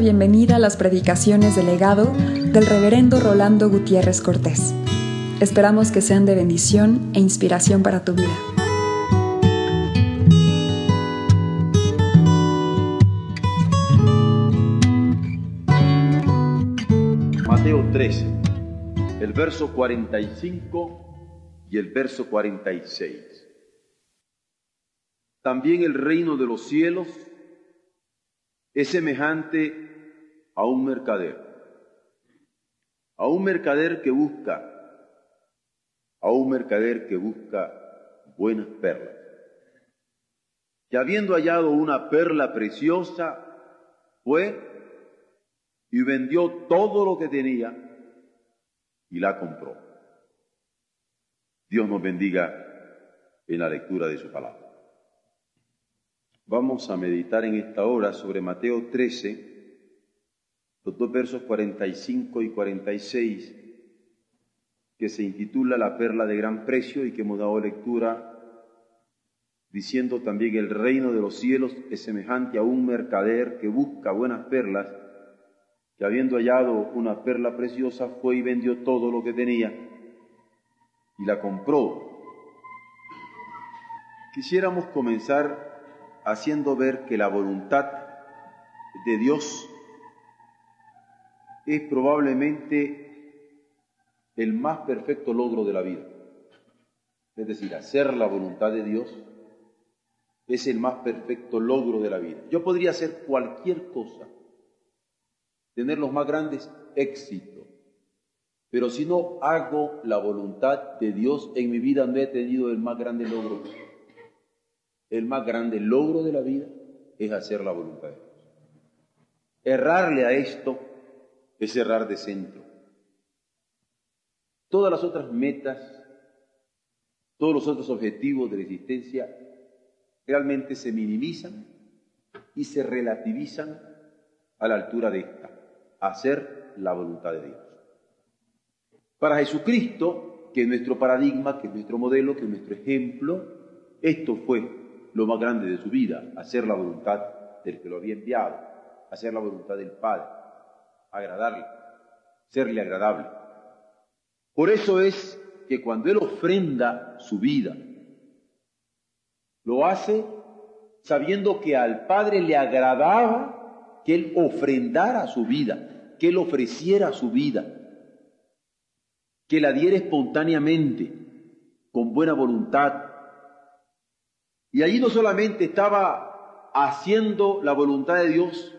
bienvenida a las predicaciones del legado del reverendo Rolando Gutiérrez Cortés. Esperamos que sean de bendición e inspiración para tu vida. Mateo 13, el verso 45 y el verso 46. También el reino de los cielos es semejante a un mercader, a un mercader que busca, a un mercader que busca buenas perlas, que habiendo hallado una perla preciosa, fue y vendió todo lo que tenía y la compró. Dios nos bendiga en la lectura de su palabra. Vamos a meditar en esta hora sobre Mateo 13, los dos versos 45 y 46, que se intitula La perla de gran precio y que hemos dado lectura diciendo también el reino de los cielos es semejante a un mercader que busca buenas perlas, que habiendo hallado una perla preciosa fue y vendió todo lo que tenía y la compró. Quisiéramos comenzar haciendo ver que la voluntad de Dios es probablemente el más perfecto logro de la vida. Es decir, hacer la voluntad de Dios es el más perfecto logro de la vida. Yo podría hacer cualquier cosa, tener los más grandes éxitos, pero si no hago la voluntad de Dios en mi vida no he tenido el más grande logro el más grande logro de la vida es hacer la voluntad de Dios. Errarle a esto es errar de centro. Todas las otras metas, todos los otros objetivos de la existencia realmente se minimizan y se relativizan a la altura de esta, hacer la voluntad de Dios. Para Jesucristo, que es nuestro paradigma, que es nuestro modelo, que es nuestro ejemplo, esto fue lo más grande de su vida, hacer la voluntad del que lo había enviado, hacer la voluntad del Padre, agradarle, serle agradable. Por eso es que cuando Él ofrenda su vida, lo hace sabiendo que al Padre le agradaba que Él ofrendara su vida, que Él ofreciera su vida, que la diera espontáneamente, con buena voluntad, y allí no solamente estaba haciendo la voluntad de Dios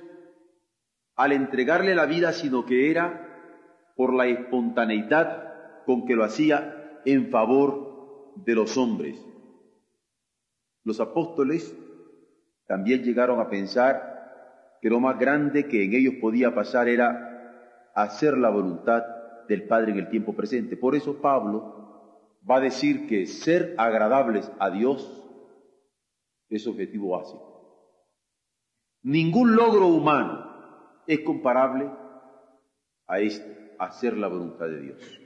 al entregarle la vida, sino que era por la espontaneidad con que lo hacía en favor de los hombres. Los apóstoles también llegaron a pensar que lo más grande que en ellos podía pasar era hacer la voluntad del Padre en el tiempo presente. Por eso Pablo va a decir que ser agradables a Dios es objetivo básico. Ningún logro humano es comparable a este, hacer la voluntad de Dios.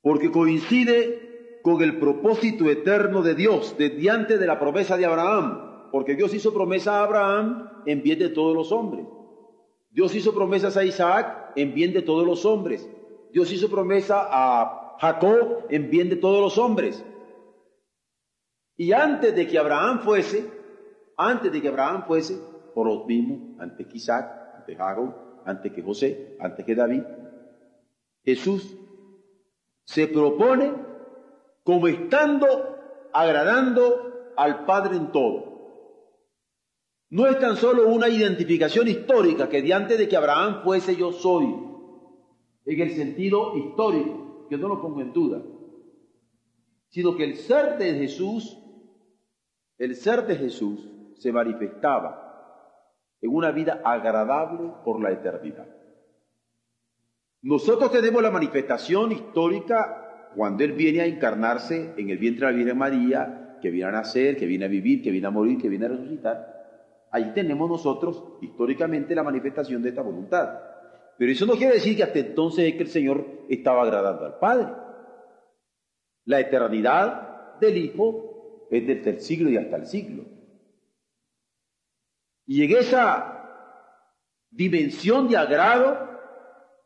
Porque coincide con el propósito eterno de Dios desde antes de la promesa de Abraham. Porque Dios hizo promesa a Abraham en bien de todos los hombres. Dios hizo promesas a Isaac en bien de todos los hombres. Dios hizo promesa a Jacob en bien de todos los hombres. Y antes de que Abraham fuese, antes de que Abraham fuese, por los mismos, antes que Isaac, antes Jacob, antes que José, antes que David, Jesús se propone como estando agradando al Padre en todo. No es tan solo una identificación histórica que de antes de que Abraham fuese yo soy, en el sentido histórico, que no lo pongo en duda, sino que el ser de Jesús el ser de Jesús se manifestaba en una vida agradable por la eternidad. Nosotros tenemos la manifestación histórica cuando Él viene a encarnarse en el vientre de la Virgen María, que viene a nacer, que viene a vivir, que viene a morir, que viene a resucitar. Ahí tenemos nosotros históricamente la manifestación de esta voluntad. Pero eso no quiere decir que hasta entonces es que el Señor estaba agradando al Padre. La eternidad del Hijo es desde el siglo y hasta el siglo. Y en esa dimensión de agrado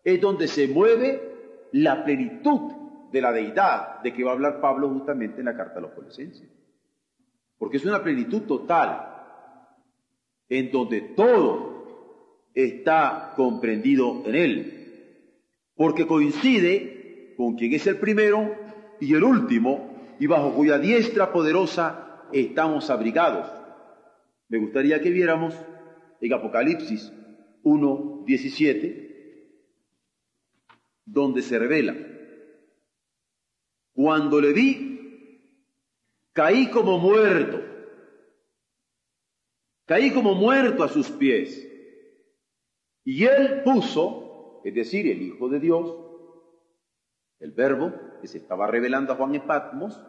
es donde se mueve la plenitud de la deidad de que va a hablar Pablo justamente en la carta a los colosenses. Porque es una plenitud total en donde todo está comprendido en él. Porque coincide con quien es el primero y el último y bajo cuya diestra poderosa estamos abrigados. Me gustaría que viéramos en Apocalipsis 1, 17, donde se revela. Cuando le vi, caí como muerto, caí como muerto a sus pies. Y él puso, es decir, el Hijo de Dios, el verbo que se estaba revelando a Juan en Patmos,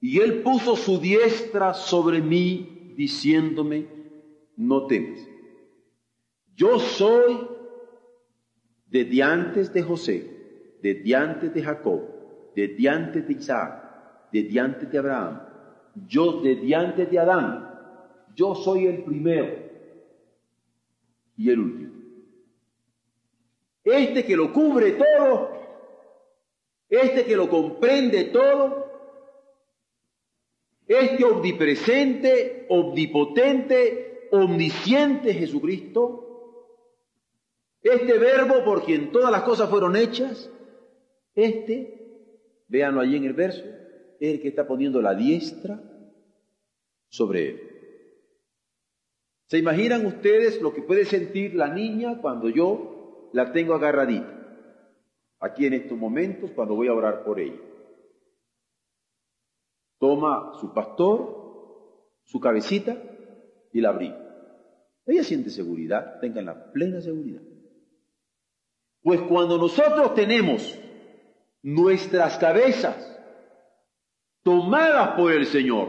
y él puso su diestra sobre mí, diciéndome, no temas. Yo soy desde antes de José, desde antes de Jacob, desde antes de Isaac, desde antes de Abraham, yo desde antes de Adán, yo soy el primero y el último. Este que lo cubre todo, este que lo comprende todo, este omnipresente, omnipotente, omnisciente Jesucristo, este verbo por quien todas las cosas fueron hechas, este, véanlo allí en el verso, es el que está poniendo la diestra sobre él. ¿Se imaginan ustedes lo que puede sentir la niña cuando yo la tengo agarradita? Aquí en estos momentos, cuando voy a orar por ella. Toma su pastor, su cabecita y la abriga. Ella siente seguridad, tengan la plena seguridad. Pues cuando nosotros tenemos nuestras cabezas tomadas por el Señor,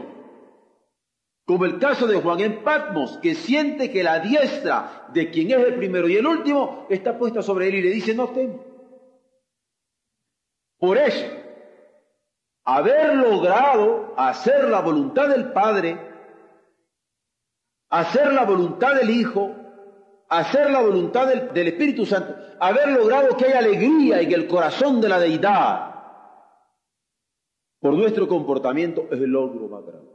como el caso de Juan en Patmos, que siente que la diestra de quien es el primero y el último está puesta sobre él y le dice, no temo. Por eso, haber logrado hacer la voluntad del Padre, hacer la voluntad del Hijo, hacer la voluntad del, Espíritu Santo, haber logrado que haya alegría en el corazón de la deidad por nuestro comportamiento es el logro más grande.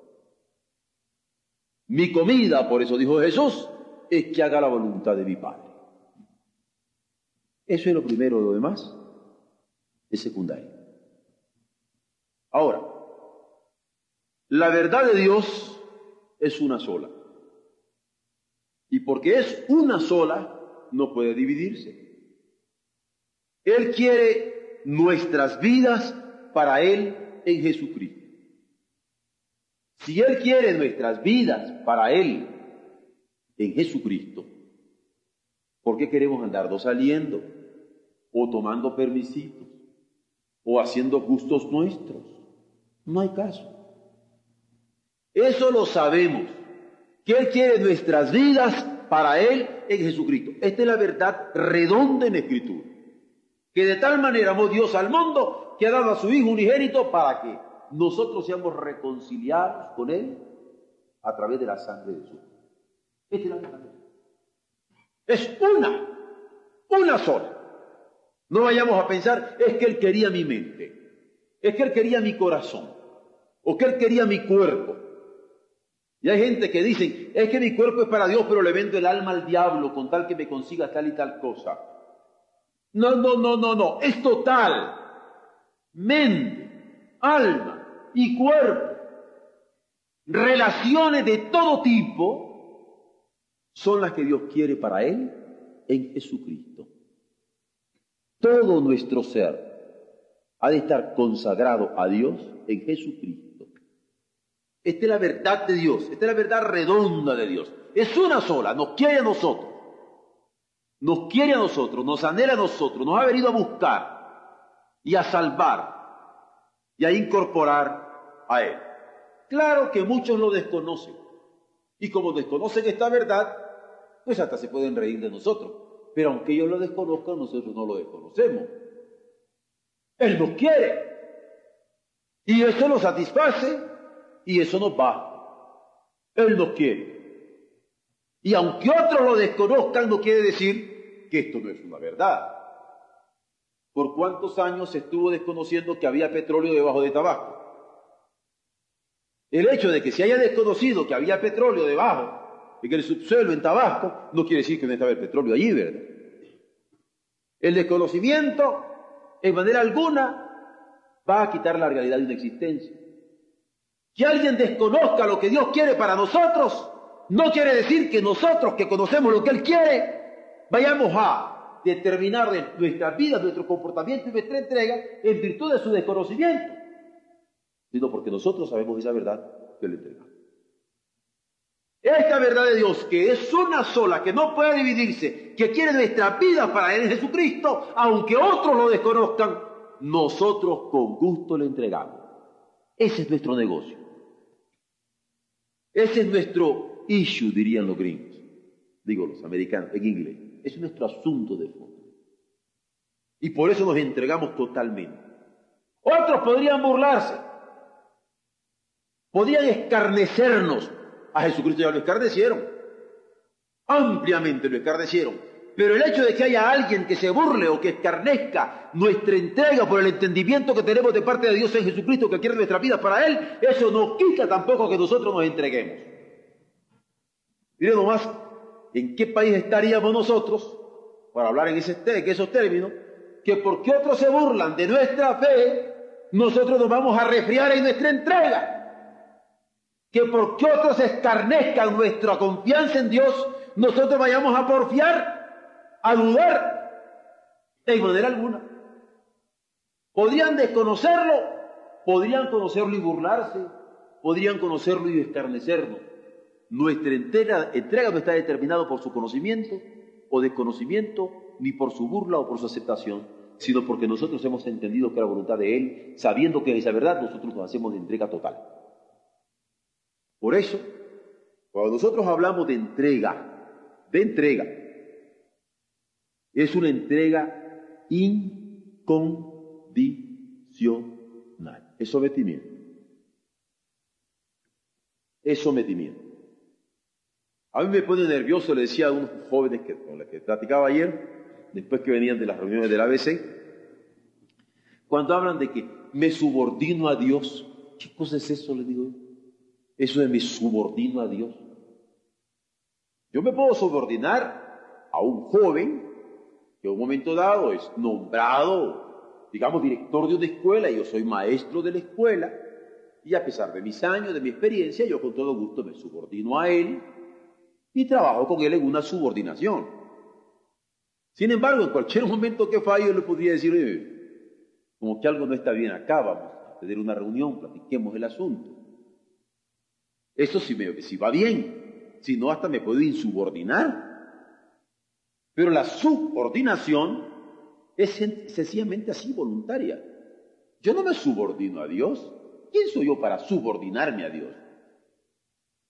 Mi comida, por eso dijo Jesús, es que haga la voluntad de mi Padre. Eso es lo primero, lo demás es secundario. Ahora, la verdad de Dios es una sola. Y porque es una sola, no puede dividirse. Él quiere nuestras vidas para Él en Jesucristo. Si Él quiere nuestras vidas para Él en Jesucristo, ¿por qué queremos andar saliendo o tomando permisitos o haciendo gustos nuestros? No hay caso. Eso lo sabemos que Él quiere nuestras vidas para Él en Jesucristo. Esta es la verdad redonda en Escritura. Que de tal manera amó Dios al mundo que ha dado a su Hijo unigénito para que nosotros seamos reconciliados con Él a través de la sangre de su Esta es la verdad. Es una, una sola. No vayamos a pensar, es que Él quería mi mente, es que Él quería mi corazón, o que Él quería mi cuerpo, y hay gente que dice, es que mi cuerpo es para Dios, pero le vendo el alma al diablo con tal que me consiga tal y tal cosa. No, no, no, no, no. Es total. Mente, alma y cuerpo. Relaciones de todo tipo son las que Dios quiere para Él en Jesucristo. Todo nuestro ser ha de estar consagrado a Dios en Jesucristo. Esta es la verdad de Dios, esta es la verdad redonda de Dios. Es una sola, nos quiere a nosotros. Nos quiere a nosotros, nos anhela a nosotros, nos ha venido a buscar y a salvar y a incorporar a Él. Claro que muchos lo desconocen. Y como desconocen esta verdad, pues hasta se pueden reír de nosotros. Pero aunque ellos lo desconozcan, nosotros no lo desconocemos. Él nos quiere. Y eso lo satisface y eso nos va. Él nos quiere. Y aunque otros lo desconozcan, no quiere decir que esto no es una verdad. ¿Por cuántos años se estuvo desconociendo que había petróleo debajo de Tabasco? El hecho de que se haya desconocido que había petróleo debajo, en el subsuelo en Tabasco, no quiere decir que no estaba el petróleo allí, ¿verdad? El desconocimiento, en manera alguna, va a quitar la realidad de una existencia. Que alguien desconozca lo que Dios quiere para nosotros, no quiere decir que nosotros que conocemos lo que Él quiere, vayamos a determinar nuestras vidas, nuestro comportamiento y nuestra entrega en virtud de su desconocimiento, sino porque nosotros sabemos esa verdad que le entregamos. Esta verdad de Dios, que es una sola, que no puede dividirse, que quiere nuestra vida para Él Jesucristo, aunque otros lo desconozcan, nosotros con gusto le entregamos. Ese es nuestro negocio. Ese es nuestro issue, dirían los gringos. Digo los americanos, en inglés. Es nuestro asunto de fondo. Y por eso nos entregamos totalmente. Otros podrían burlarse. Podrían escarnecernos. A Jesucristo ya lo escarnecieron. Ampliamente lo escarnecieron. Pero el hecho de que haya alguien que se burle o que escarnezca nuestra entrega por el entendimiento que tenemos de parte de Dios en Jesucristo que quiere nuestra vida para Él, eso no quita tampoco que nosotros nos entreguemos. Mire nomás, ¿en qué país estaríamos nosotros, para hablar en, ese, en esos términos, que porque otros se burlan de nuestra fe, nosotros nos vamos a resfriar en nuestra entrega? Que porque otros escarnezcan nuestra confianza en Dios, nosotros vayamos a porfiar a dudar en manera alguna. Podrían desconocerlo, podrían conocerlo y burlarse, podrían conocerlo y escarnecerlo. Nuestra entrega, entrega no está determinada por su conocimiento o desconocimiento, ni por su burla o por su aceptación, sino porque nosotros hemos entendido que la voluntad de Él, sabiendo que es la verdad, nosotros nos hacemos de entrega total. Por eso, cuando nosotros hablamos de entrega, de entrega, es una entrega incondicional. Es sometimiento. Es sometimiento. A mí me pone nervioso, le decía a unos jóvenes que, con los que platicaba ayer, después que venían de las reuniones del ABC, cuando hablan de que me subordino a Dios. ¿Qué cosa es eso? Le digo Eso de me subordino a Dios. Yo me puedo subordinar a un joven que en un momento dado es nombrado, digamos, director de una escuela, yo soy maestro de la escuela, y a pesar de mis años, de mi experiencia, yo con todo gusto me subordino a él y trabajo con él en una subordinación. Sin embargo, en cualquier momento que falle, yo le podría decir, como que algo no está bien acá, vamos a tener una reunión, platiquemos el asunto. Eso sí, me, va bien, si no, hasta me puedo insubordinar. Pero la subordinación es sencillamente así voluntaria. Yo no me subordino a Dios. ¿Quién soy yo para subordinarme a Dios?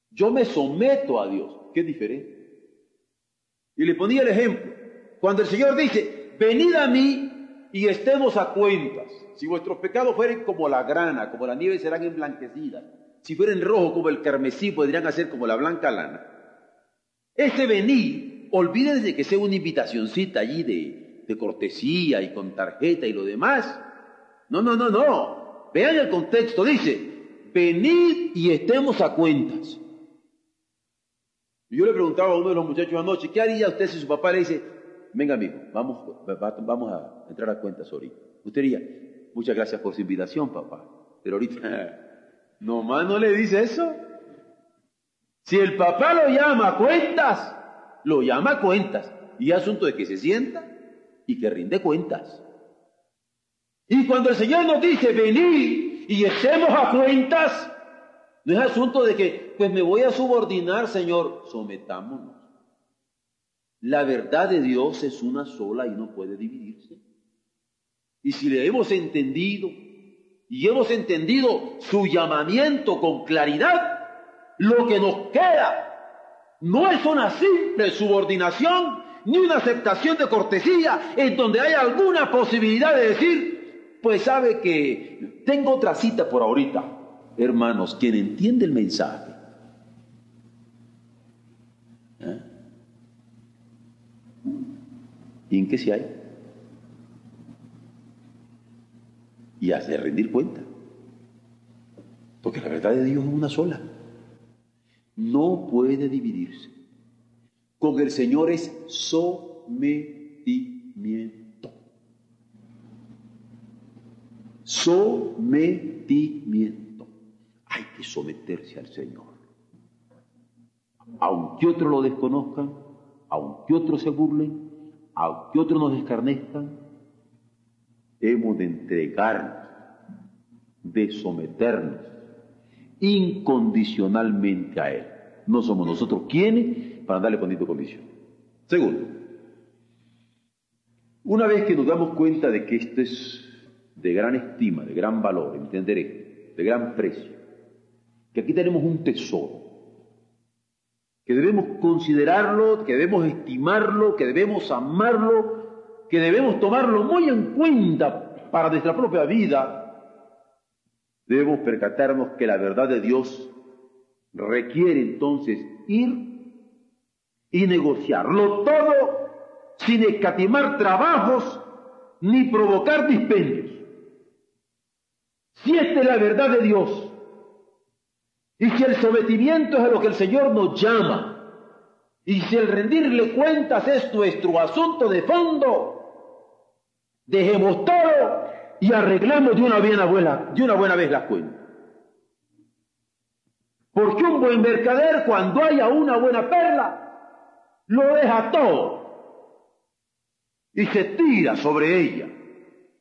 Yo me someto a Dios. ¿Qué diferente? Y le ponía el ejemplo. Cuando el Señor dice, venid a mí y estemos a cuentas. Si vuestros pecados fueren como la grana, como la nieve, serán emblanquecidas. Si fueren rojos como el carmesí, podrían hacer como la blanca lana. Ese venir olvídense que sea una invitacioncita allí de, de cortesía y con tarjeta y lo demás. No, no, no, no. Vean el contexto. Dice, venid y estemos a cuentas. Yo le preguntaba a uno de los muchachos anoche, ¿qué haría usted si su papá le dice, venga amigo, vamos, vamos a entrar a cuentas ahorita? Usted diría, muchas gracias por su invitación, papá. Pero ahorita, nomás no le dice eso. Si el papá lo llama a cuentas, lo llama a cuentas y es asunto de que se sienta y que rinde cuentas. Y cuando el Señor nos dice, venid y echemos a cuentas, no es asunto de que, pues me voy a subordinar, Señor, sometámonos. La verdad de Dios es una sola y no puede dividirse. Y si le hemos entendido y hemos entendido su llamamiento con claridad, lo que nos queda no es una simple subordinación ni una aceptación de cortesía en donde hay alguna posibilidad de decir, pues sabe que tengo otra cita por ahorita. Hermanos, quien entiende el mensaje, ¿eh? ¿y en qué se hay? Y hace rendir cuenta. Porque la verdad de Dios es una sola. No puede dividirse. Con el Señor es sometimiento. Sometimiento. Hay que someterse al Señor. Aunque otros lo desconozcan, aunque otros se burlen, aunque otros nos escarnezcan, hemos de entregarnos, de someternos incondicionalmente a Él. No somos nosotros quienes para darle con condición. Segundo, una vez que nos damos cuenta de que esto es de gran estima, de gran valor, entenderé, de gran precio, que aquí tenemos un tesoro, que debemos considerarlo, que debemos estimarlo, que debemos amarlo, que debemos tomarlo muy en cuenta para nuestra propia vida, debemos percatarnos que la verdad de Dios requiere entonces ir y negociarlo todo sin escatimar trabajos ni provocar dispendios. Si esta es la verdad de Dios, y si el sometimiento es a lo que el Señor nos llama, y si el rendirle cuentas es nuestro asunto de fondo, dejemos todo y arreglemos de una, buena, de una buena vez las cuentas. Porque un buen mercader, cuando haya una buena perla, lo deja todo y se tira sobre ella.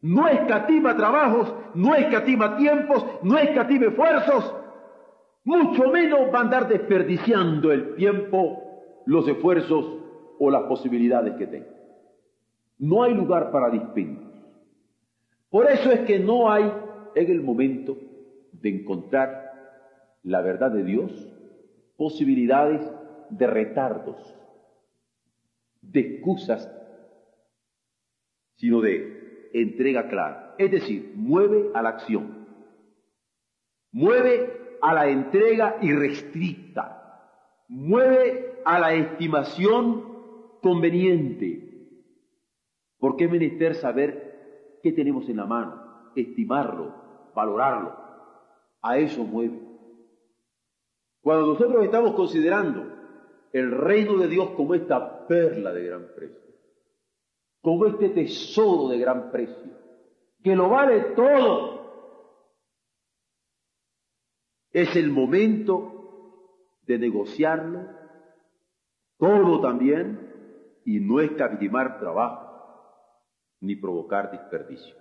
No escatima trabajos, no escatima tiempos, no escatima esfuerzos, mucho menos va a andar desperdiciando el tiempo, los esfuerzos o las posibilidades que tenga. No hay lugar para dispendios. Por eso es que no hay en el momento de encontrar la verdad de Dios posibilidades de retardos, de excusas, sino de entrega clara. Es decir, mueve a la acción, mueve a la entrega irrestricta, mueve a la estimación conveniente. porque es menester saber qué tenemos en la mano? Estimarlo, valorarlo. A eso mueve. Cuando nosotros estamos considerando el reino de Dios como esta perla de gran precio, como este tesoro de gran precio, que lo vale todo, es el momento de negociarlo todo también y no escatimar trabajo ni provocar desperdicios.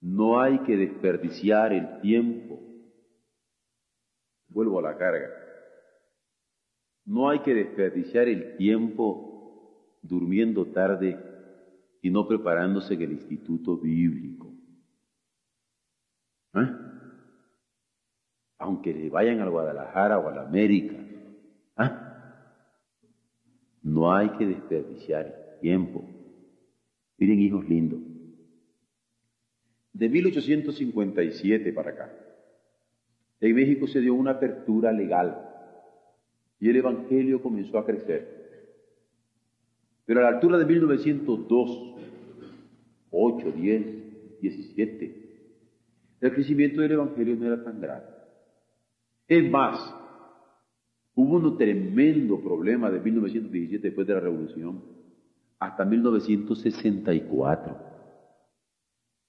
No hay que desperdiciar el tiempo. Vuelvo a la carga. No hay que desperdiciar el tiempo durmiendo tarde y no preparándose en el instituto bíblico. ¿Eh? aunque le vayan al Guadalajara o a la América. ¿ah? No hay que desperdiciar tiempo. Miren, hijos lindos. De 1857 para acá, en México se dio una apertura legal y el Evangelio comenzó a crecer. Pero a la altura de 1902, 8, 10, 17, el crecimiento del Evangelio no era tan grande. Es más, hubo un tremendo problema de 1917 después de la revolución hasta 1964.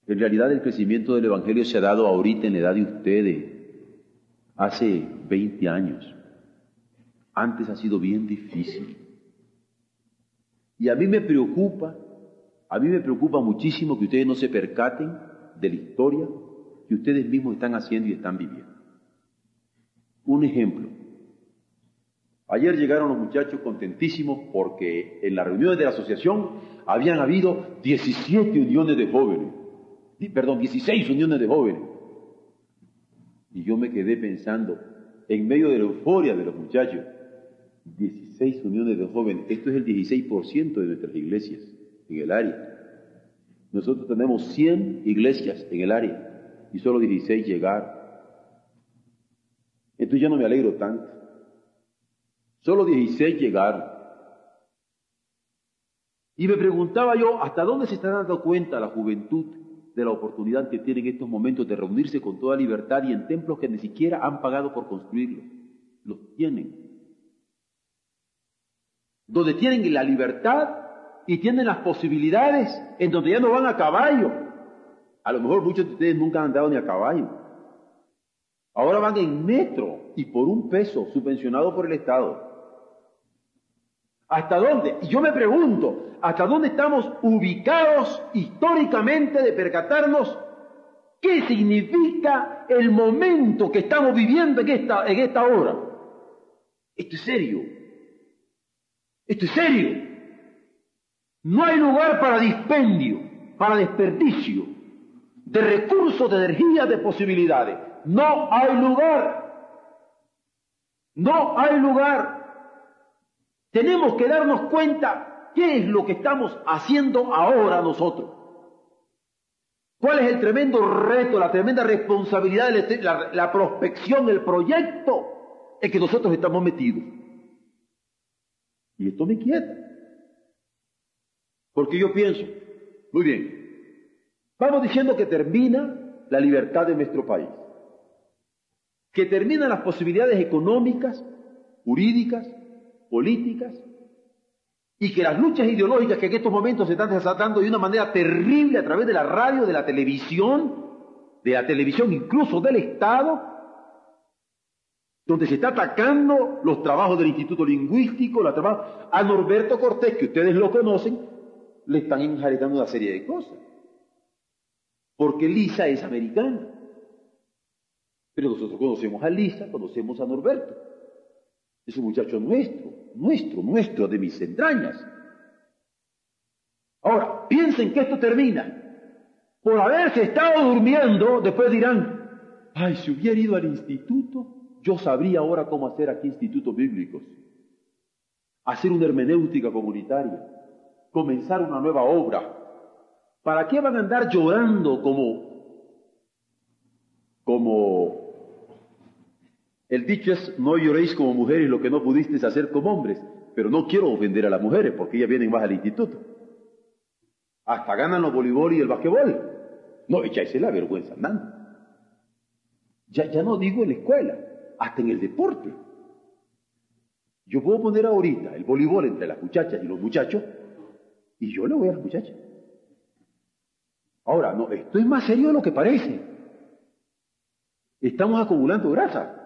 En realidad el crecimiento del Evangelio se ha dado ahorita en la edad de ustedes, hace 20 años. Antes ha sido bien difícil. Y a mí me preocupa, a mí me preocupa muchísimo que ustedes no se percaten de la historia que ustedes mismos están haciendo y están viviendo. Un ejemplo. Ayer llegaron los muchachos contentísimos porque en las reuniones de la asociación habían habido 17 uniones de jóvenes, perdón, 16 uniones de jóvenes. Y yo me quedé pensando, en medio de la euforia de los muchachos, 16 uniones de jóvenes, esto es el 16% de nuestras iglesias en el área. Nosotros tenemos 100 iglesias en el área y solo 16 llegaron. Entonces ya no me alegro tanto. Solo 16 llegaron. Y me preguntaba yo, ¿hasta dónde se está dando cuenta la juventud de la oportunidad que tiene en estos momentos de reunirse con toda libertad y en templos que ni siquiera han pagado por construirlos? Los tienen. Donde tienen la libertad y tienen las posibilidades en donde ya no van a caballo. A lo mejor muchos de ustedes nunca han andado ni a caballo. Ahora van en metro y por un peso subvencionado por el Estado. ¿Hasta dónde? Y yo me pregunto, ¿hasta dónde estamos ubicados históricamente de percatarnos qué significa el momento que estamos viviendo en esta, en esta hora? Esto es serio. Esto es serio. No hay lugar para dispendio, para desperdicio de recursos, de energía, de posibilidades. No hay lugar. No hay lugar. Tenemos que darnos cuenta qué es lo que estamos haciendo ahora nosotros. ¿Cuál es el tremendo reto, la tremenda responsabilidad, la, la prospección, el proyecto en que nosotros estamos metidos? Y esto me inquieta. Porque yo pienso, muy bien, vamos diciendo que termina la libertad de nuestro país, que terminan las posibilidades económicas, jurídicas, políticas y que las luchas ideológicas que en estos momentos se están desatando de una manera terrible a través de la radio, de la televisión, de la televisión incluso del Estado, donde se está atacando los trabajos del Instituto Lingüístico, la trabajo, a Norberto Cortés, que ustedes lo conocen, le están enjaretando una serie de cosas. Porque Lisa es americana. Pero nosotros conocemos a Lisa, conocemos a Norberto. Es un muchacho nuestro, nuestro, nuestro, de mis entrañas. Ahora, piensen que esto termina. Por haberse estado durmiendo, después dirán, ay, si hubiera ido al instituto, yo sabría ahora cómo hacer aquí institutos bíblicos. Hacer una hermenéutica comunitaria. Comenzar una nueva obra. ¿Para qué van a andar llorando como, como el dicho es, no lloréis como mujeres lo que no pudisteis hacer como hombres, pero no quiero ofender a las mujeres porque ellas vienen más al instituto. Hasta ganan los voleibol y el basquetbol. No, echáis la vergüenza andando. Ya, ya no digo en la escuela, hasta en el deporte. Yo puedo poner ahorita el voleibol entre las muchachas y los muchachos y yo le voy a las muchachas. Ahora, no, esto es más serio de lo que parece. Estamos acumulando grasa.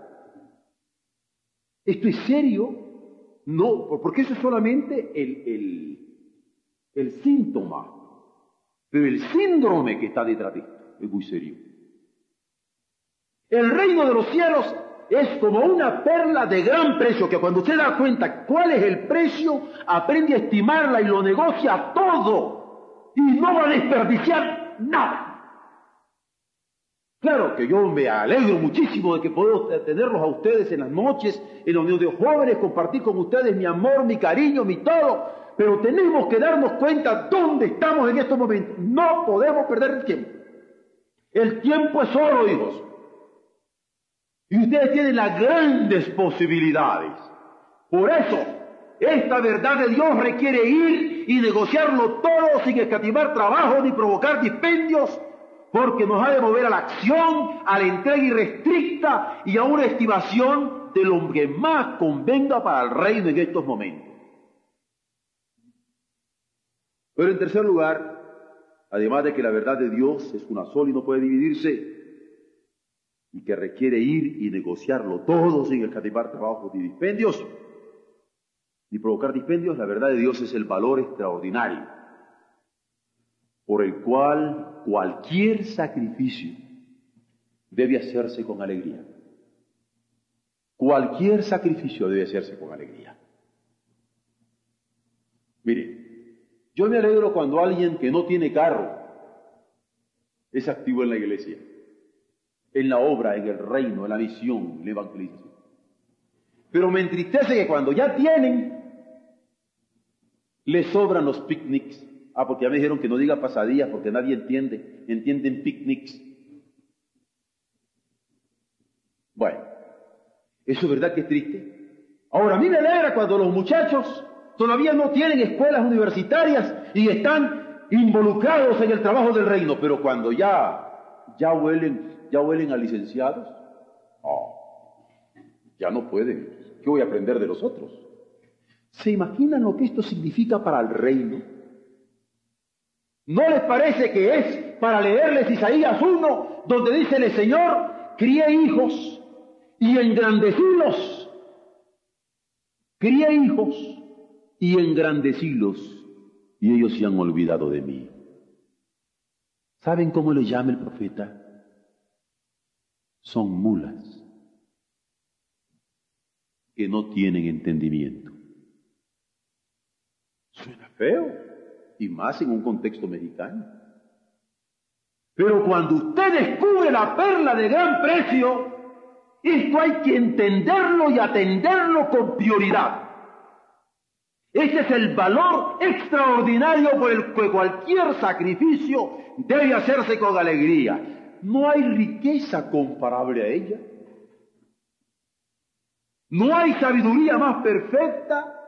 Esto es serio, no, porque eso es solamente el, el, síntoma, pero el síndrome que está detrás de esto es muy serio. El reino de los cielos es como una perla de gran precio que cuando usted da cuenta cuál es el precio, aprende a estimarla y lo negocia todo y no va a desperdiciar nada. Claro que yo me alegro muchísimo de que puedo tenerlos a ustedes en las noches, en la unión de jóvenes, compartir con ustedes mi amor, mi cariño, mi todo, pero tenemos que darnos cuenta dónde estamos en estos momentos. No podemos perder el tiempo. El tiempo es oro, hijos. Y ustedes tienen las grandes posibilidades. Por eso, esta verdad de Dios requiere ir y negociarlo todo sin escatimar trabajo ni provocar dispendios porque nos ha de mover a la acción, a la entrega irrestricta y a una estimación de lo que más convenga para el reino en estos momentos. Pero en tercer lugar, además de que la verdad de Dios es una sola y no puede dividirse, y que requiere ir y negociarlo todo sin escatimar trabajos ni dispendios, ni provocar dispendios, la verdad de Dios es el valor extraordinario por el cual cualquier sacrificio debe hacerse con alegría. Cualquier sacrificio debe hacerse con alegría. Mire, yo me alegro cuando alguien que no tiene carro es activo en la iglesia, en la obra, en el reino, en la misión, en la evangelización. Pero me entristece que cuando ya tienen, les sobran los picnics, Ah, porque ya me dijeron que no diga pasadillas porque nadie entiende. Entienden picnics. Bueno, eso es verdad que es triste. Ahora, a mí me alegra cuando los muchachos todavía no tienen escuelas universitarias, y están involucrados en el trabajo del reino, pero cuando ya, ya huelen, ya huelen a licenciados, oh, ya no pueden. ¿Qué voy a aprender de los otros? ¿Se imaginan lo que esto significa para el reino? ¿No les parece que es para leerles Isaías 1, donde dice el Señor, crié hijos y engrandecílos? Crié hijos y engrandecílos y ellos se han olvidado de mí. ¿Saben cómo le llama el profeta? Son mulas que no tienen entendimiento. Suena feo, y más en un contexto mexicano. Pero cuando usted descubre la perla de gran precio, esto hay que entenderlo y atenderlo con prioridad. Este es el valor extraordinario por el que cualquier sacrificio debe hacerse con alegría. No hay riqueza comparable a ella. No hay sabiduría más perfecta.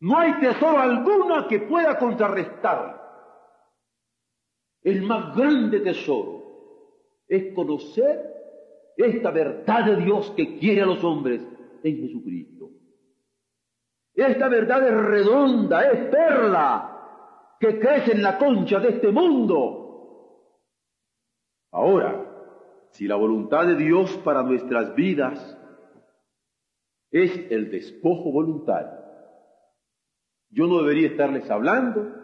No hay tesoro alguna que pueda contrarrestar. El más grande tesoro es conocer esta verdad de Dios que quiere a los hombres en Jesucristo. Esta verdad es redonda, es perla que crece en la concha de este mundo. Ahora, si la voluntad de Dios para nuestras vidas es el despojo voluntario, yo no debería estarles hablando,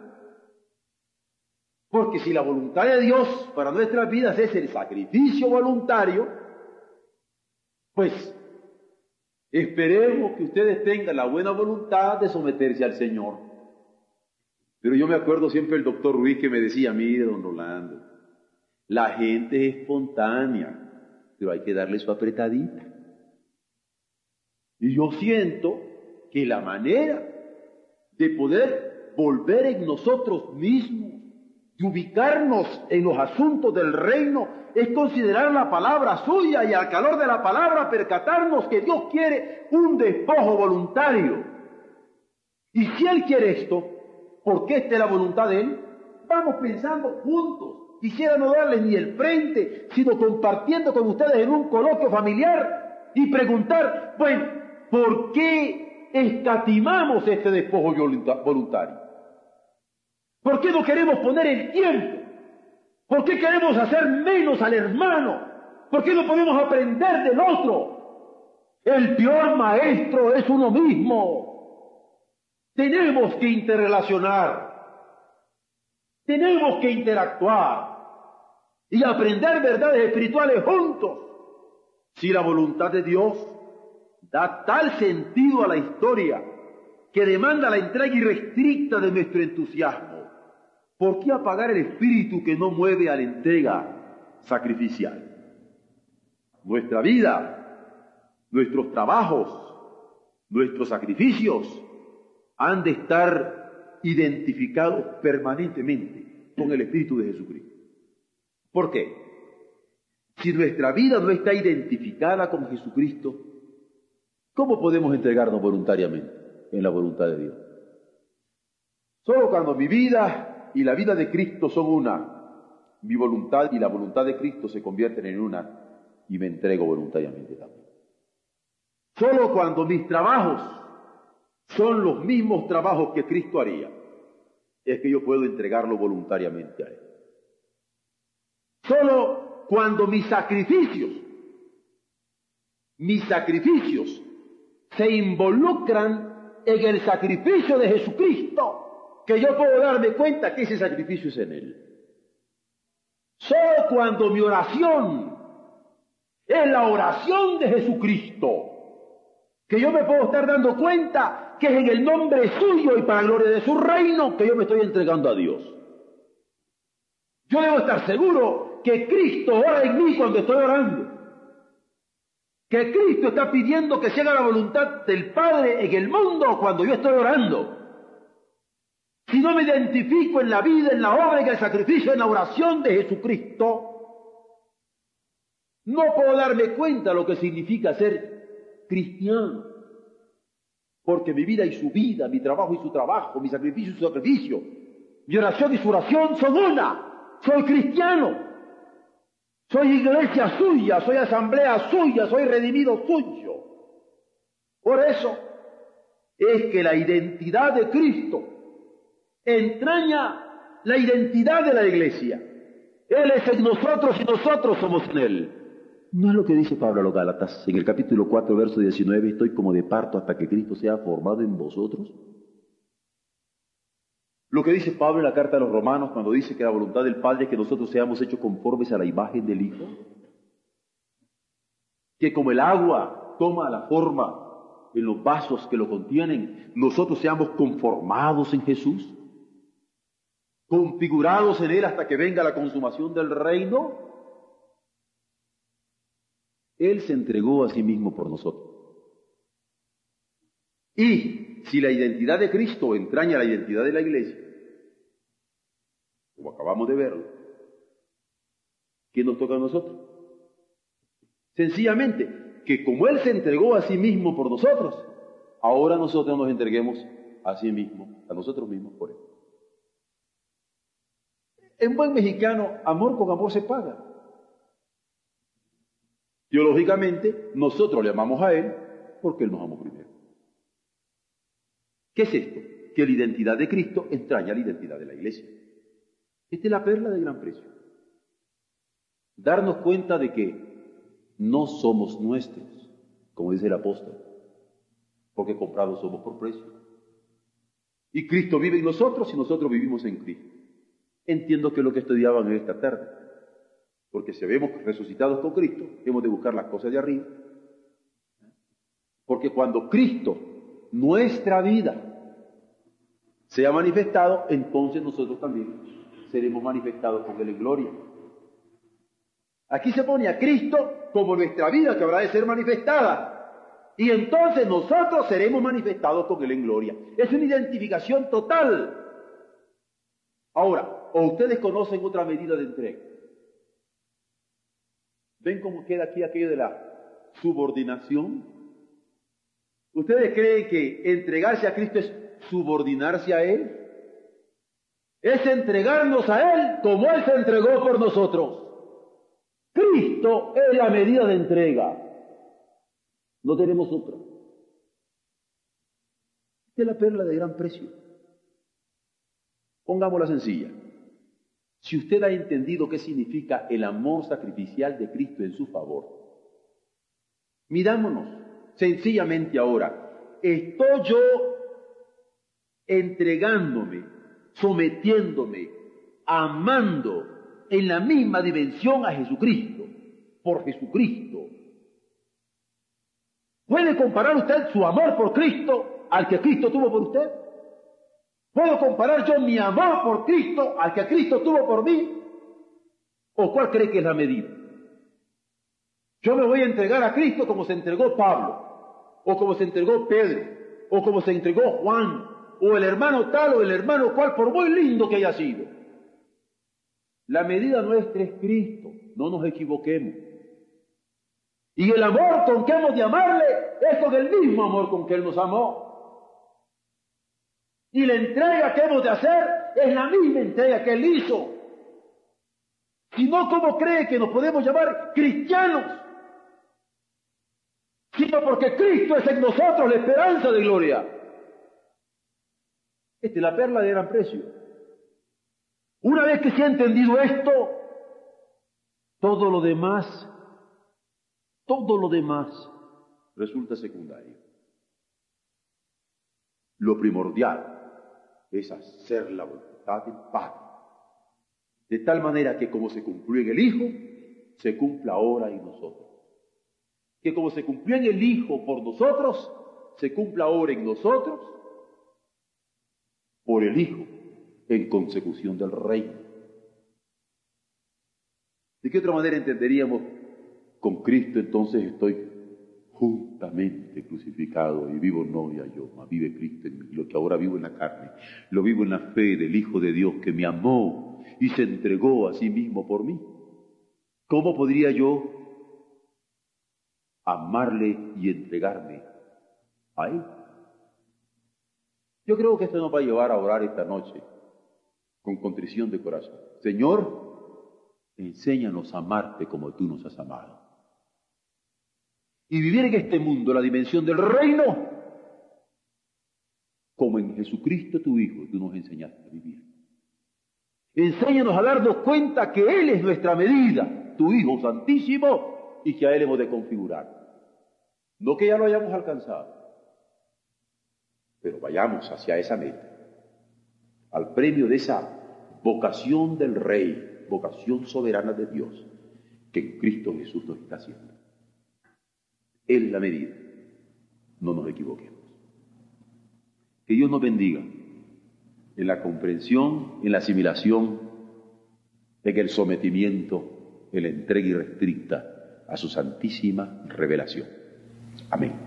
porque si la voluntad de Dios para nuestras vidas es el sacrificio voluntario, pues esperemos que ustedes tengan la buena voluntad de someterse al Señor. Pero yo me acuerdo siempre el doctor Ruiz que me decía, mire, don Rolando, la gente es espontánea, pero hay que darle su apretadita. Y yo siento que la manera de poder volver en nosotros mismos y ubicarnos en los asuntos del reino es considerar la palabra suya y al calor de la palabra percatarnos que Dios quiere un despojo voluntario. Y si Él quiere esto, porque esta es la voluntad de Él, vamos pensando juntos. Quisiera no darles ni el frente, sino compartiendo con ustedes en un coloquio familiar y preguntar, bueno, ¿por qué escatimamos este despojo voluntario? ¿Por qué no queremos poner el tiempo? ¿Por qué queremos hacer menos al hermano? ¿Por qué no podemos aprender del otro? El peor maestro es uno mismo. Tenemos que interrelacionar. Tenemos que interactuar y aprender verdades espirituales juntos. Si la voluntad de Dios da tal sentido a la historia que demanda la entrega irrestricta de nuestro entusiasmo, ¿Por qué apagar el espíritu que no mueve a la entrega sacrificial? Nuestra vida, nuestros trabajos, nuestros sacrificios han de estar identificados permanentemente con el Espíritu de Jesucristo. ¿Por qué? Si nuestra vida no está identificada con Jesucristo, ¿cómo podemos entregarnos voluntariamente en la voluntad de Dios? Solo cuando mi vida y la vida de Cristo son una. Mi voluntad y la voluntad de Cristo se convierten en una y me entrego voluntariamente también. Solo cuando mis trabajos son los mismos trabajos que Cristo haría, es que yo puedo entregarlo voluntariamente a Él. Solo cuando mis sacrificios, mis sacrificios se involucran en el sacrificio de Jesucristo, que yo puedo darme cuenta que ese sacrificio es en Él. Solo cuando mi oración es la oración de Jesucristo, que yo me puedo estar dando cuenta que es en el nombre suyo y para la gloria de su reino que yo me estoy entregando a Dios. Yo debo estar seguro que Cristo ora en mí cuando estoy orando. Que Cristo está pidiendo que se haga la voluntad del Padre en el mundo cuando yo estoy orando. Si no me identifico en la vida, en la obra, en el sacrificio, en la oración de Jesucristo, no puedo darme cuenta lo que significa ser cristiano. Porque mi vida y su vida, mi trabajo y su trabajo, mi sacrificio y su sacrificio, Mi oración y su oración son una. Soy cristiano. Soy iglesia suya, soy asamblea suya, soy redimido suyo. Por eso es que la identidad de Cristo entraña la identidad de la iglesia. Él es en nosotros y nosotros somos en Él. No es lo que dice Pablo a los Gálatas en el capítulo 4, verso 19, estoy como de parto hasta que Cristo sea formado en vosotros. Lo que dice Pablo en la carta a los romanos cuando dice que la voluntad del Padre es que nosotros seamos hechos conformes a la imagen del Hijo. Que como el agua toma la forma en los vasos que lo contienen, nosotros seamos conformados en Jesús, configurados en Él hasta que venga la consumación del reino. Él se entregó a sí mismo por nosotros. Y si la identidad de Cristo entraña la identidad de la iglesia, como acabamos de verlo, ¿qué nos toca a nosotros? Sencillamente, que como Él se entregó a sí mismo por nosotros, ahora nosotros nos entreguemos a sí mismo, a nosotros mismos por Él. En buen mexicano, amor con amor se paga. Teológicamente, nosotros le amamos a Él porque Él nos amó primero. ¿Qué es esto? Que la identidad de Cristo entraña la identidad de la iglesia. Esta es la perla de gran precio. Darnos cuenta de que no somos nuestros, como dice el apóstol, porque comprados somos por precio. Y Cristo vive en nosotros y nosotros vivimos en Cristo. Entiendo que es lo que estudiaban en esta tarde, porque si vemos resucitados con Cristo, hemos de buscar las cosas de arriba. Porque cuando Cristo, nuestra vida, se ha manifestado, entonces nosotros también seremos manifestados con Él en gloria. Aquí se pone a Cristo como nuestra vida que habrá de ser manifestada. Y entonces nosotros seremos manifestados con Él en gloria. Es una identificación total. Ahora, ¿o ustedes conocen otra medida de entrega? ¿Ven cómo queda aquí aquello de la subordinación? ¿Ustedes creen que entregarse a Cristo es subordinarse a Él? Es entregarnos a Él como Él se entregó por nosotros. Cristo es la medida de entrega. No tenemos otra. Esta es la perla de gran precio. Pongámosla sencilla. Si usted ha entendido qué significa el amor sacrificial de Cristo en su favor, mirámonos sencillamente ahora. Estoy yo entregándome, sometiéndome, amando en la misma dimensión a Jesucristo, por Jesucristo. ¿Puede comparar usted su amor por Cristo al que Cristo tuvo por usted? ¿Puedo comparar yo mi amor por Cristo al que Cristo tuvo por mí? ¿O cuál cree que es la medida? Yo me voy a entregar a Cristo como se entregó Pablo, o como se entregó Pedro, o como se entregó Juan, o el hermano tal o el hermano cual, por muy lindo que haya sido. La medida nuestra es Cristo, no nos equivoquemos. Y el amor con que hemos de amarle es con el mismo amor con que Él nos amó. Y la entrega que hemos de hacer es la misma entrega que Él hizo. Y no como cree que nos podemos llamar cristianos, sino porque Cristo es en nosotros la esperanza de gloria. La perla de gran precio. Una vez que se ha entendido esto, todo lo demás, todo lo demás resulta secundario. Lo primordial es hacer la voluntad del Padre. De tal manera que como se cumplió en el Hijo, se cumpla ahora en nosotros. Que como se cumplió en el Hijo por nosotros, se cumpla ahora en nosotros por el Hijo en consecución del reino. ¿De qué otra manera entenderíamos con Cristo entonces estoy juntamente crucificado y vivo no ya yo, mas vive Cristo en mí. Lo que ahora vivo en la carne, lo vivo en la fe del Hijo de Dios que me amó y se entregó a sí mismo por mí. ¿Cómo podría yo amarle y entregarme a Él? Yo creo que esto nos va a llevar a orar esta noche con contrición de corazón. Señor, enséñanos a amarte como tú nos has amado. Y vivir en este mundo la dimensión del reino, como en Jesucristo tu Hijo tú nos enseñaste a vivir. Enséñanos a darnos cuenta que Él es nuestra medida, tu Hijo Santísimo, y que a Él hemos de configurar. No que ya lo hayamos alcanzado, pero vayamos hacia esa meta, al premio de esa vocación del Rey, vocación soberana de Dios, que Cristo Jesús nos está haciendo. Es la medida, no nos equivoquemos. Que Dios nos bendiga en la comprensión, en la asimilación, en el sometimiento, en la entrega irrestricta a su santísima revelación. Amén.